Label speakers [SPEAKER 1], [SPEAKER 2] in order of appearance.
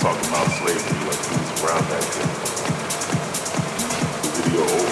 [SPEAKER 1] talking about slavery like he was around that day. The video old.